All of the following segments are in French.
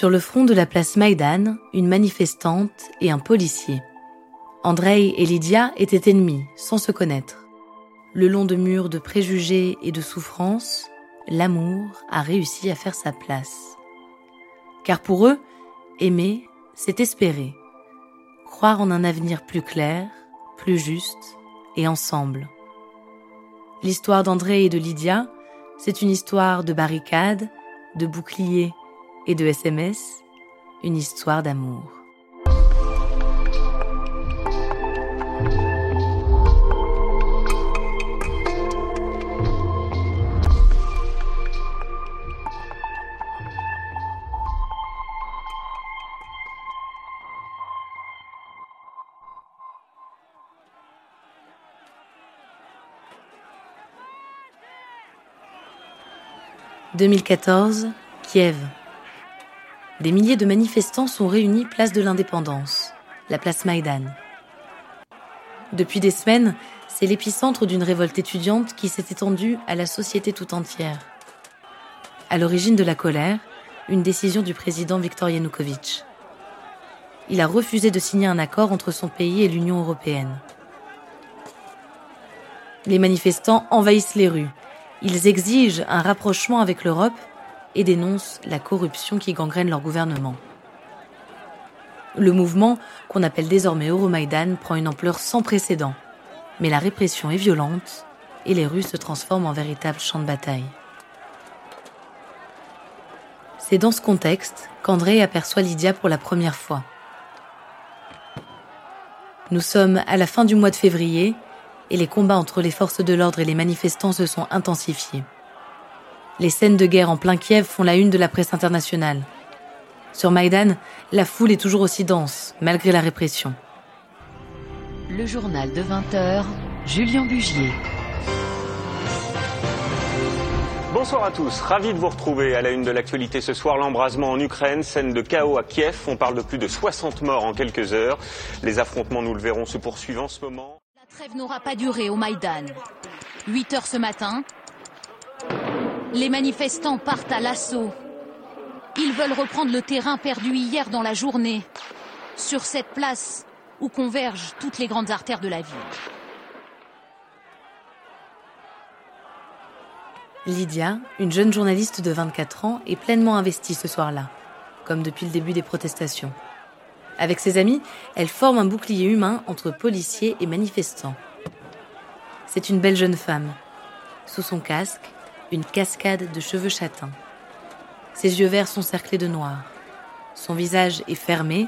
Sur le front de la place Maïdan, une manifestante et un policier. Andrei et Lydia étaient ennemis, sans se connaître. Le long de murs de préjugés et de souffrances, l'amour a réussi à faire sa place. Car pour eux, aimer, c'est espérer, croire en un avenir plus clair, plus juste et ensemble. L'histoire d'André et de Lydia, c'est une histoire de barricades, de boucliers et de SMS, une histoire d'amour. « 2014, Kiev. Des milliers de manifestants sont réunis place de l'Indépendance, la place Maïdan. Depuis des semaines, c'est l'épicentre d'une révolte étudiante qui s'est étendue à la société tout entière. À l'origine de la colère, une décision du président Viktor Yanukovych. Il a refusé de signer un accord entre son pays et l'Union européenne. Les manifestants envahissent les rues. Ils exigent un rapprochement avec l'Europe et dénoncent la corruption qui gangrène leur gouvernement. Le mouvement, qu'on appelle désormais Euromaïdan, prend une ampleur sans précédent. Mais la répression est violente et les rues se transforment en véritables champs de bataille. C'est dans ce contexte qu'André aperçoit Lydia pour la première fois. Nous sommes à la fin du mois de février et les combats entre les forces de l'ordre et les manifestants se sont intensifiés. Les scènes de guerre en plein Kiev font la une de la presse internationale. Sur Maïdan, la foule est toujours aussi dense, malgré la répression. Le journal de 20h, Julien Bugier. Bonsoir à tous, ravi de vous retrouver à la une de l'actualité ce soir. L'embrasement en Ukraine, scène de chaos à Kiev. On parle de plus de 60 morts en quelques heures. Les affrontements, nous le verrons, se poursuivent en ce moment. La trêve n'aura pas duré au Maïdan. 8 heures ce matin, les manifestants partent à l'assaut. Ils veulent reprendre le terrain perdu hier dans la journée, sur cette place où convergent toutes les grandes artères de la ville. Lydia, une jeune journaliste de 24 ans, est pleinement investie ce soir-là, comme depuis le début des protestations. Avec ses amis, elle forme un bouclier humain entre policiers et manifestants. C'est une belle jeune femme. Sous son casque, une cascade de cheveux châtains. Ses yeux verts sont cerclés de noir. Son visage est fermé,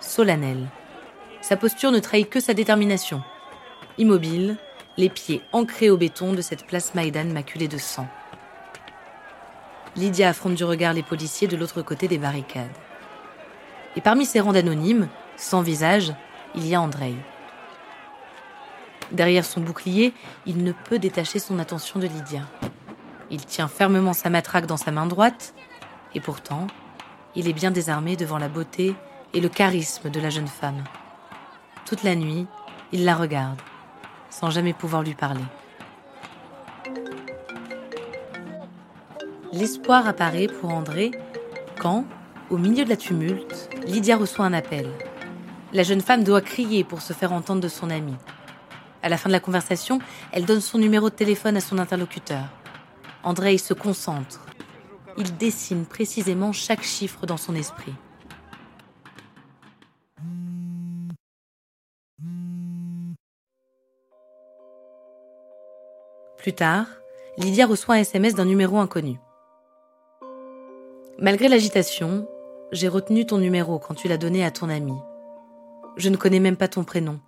solennel. Sa posture ne trahit que sa détermination. Immobile, les pieds ancrés au béton de cette place Maïdan maculée de sang. Lydia affronte du regard les policiers de l'autre côté des barricades. Et parmi ces rangs d'anonymes, sans visage, il y a Andrei. Derrière son bouclier, il ne peut détacher son attention de Lydia. Il tient fermement sa matraque dans sa main droite, et pourtant, il est bien désarmé devant la beauté et le charisme de la jeune femme. Toute la nuit, il la regarde, sans jamais pouvoir lui parler. L'espoir apparaît pour André quand, au milieu de la tumulte, Lydia reçoit un appel. La jeune femme doit crier pour se faire entendre de son ami. À la fin de la conversation, elle donne son numéro de téléphone à son interlocuteur. Andrei se concentre. Il dessine précisément chaque chiffre dans son esprit. Plus tard, Lydia reçoit un SMS d'un numéro inconnu. Malgré l'agitation, j'ai retenu ton numéro quand tu l'as donné à ton ami. Je ne connais même pas ton prénom.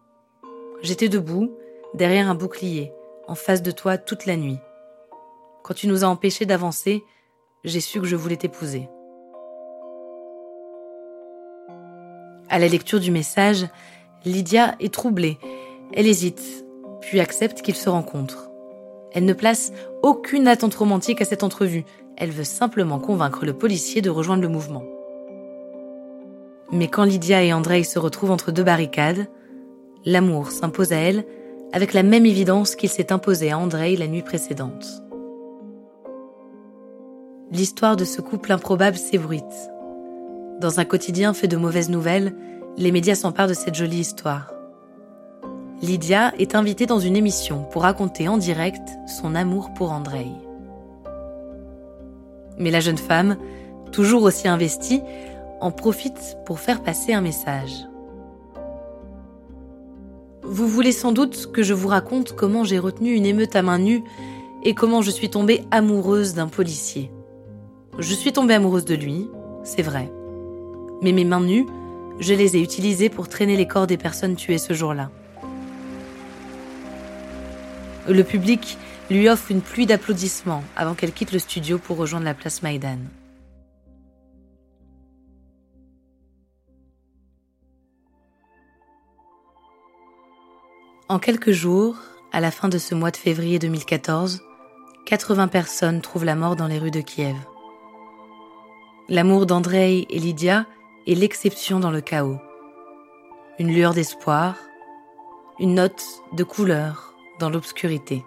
J'étais debout, derrière un bouclier, en face de toi toute la nuit. Quand tu nous as empêchés d'avancer, j'ai su que je voulais t'épouser. À la lecture du message, Lydia est troublée. Elle hésite, puis accepte qu'ils se rencontrent. Elle ne place aucune attente romantique à cette entrevue. Elle veut simplement convaincre le policier de rejoindre le mouvement. Mais quand Lydia et Andrei se retrouvent entre deux barricades, l'amour s'impose à elle avec la même évidence qu'il s'est imposé à Andrei la nuit précédente. L'histoire de ce couple improbable s'ébruite. Dans un quotidien fait de mauvaises nouvelles, les médias s'emparent de cette jolie histoire. Lydia est invitée dans une émission pour raconter en direct son amour pour Andrei. Mais la jeune femme, toujours aussi investie, en profite pour faire passer un message. Vous voulez sans doute que je vous raconte comment j'ai retenu une émeute à main nue et comment je suis tombée amoureuse d'un policier. Je suis tombée amoureuse de lui, c'est vrai. Mais mes mains nues, je les ai utilisées pour traîner les corps des personnes tuées ce jour-là. Le public lui offre une pluie d'applaudissements avant qu'elle quitte le studio pour rejoindre la place Maïdan. En quelques jours, à la fin de ce mois de février 2014, 80 personnes trouvent la mort dans les rues de Kiev. L'amour d'Andrei et Lydia est l'exception dans le chaos. Une lueur d'espoir, une note de couleur dans l'obscurité.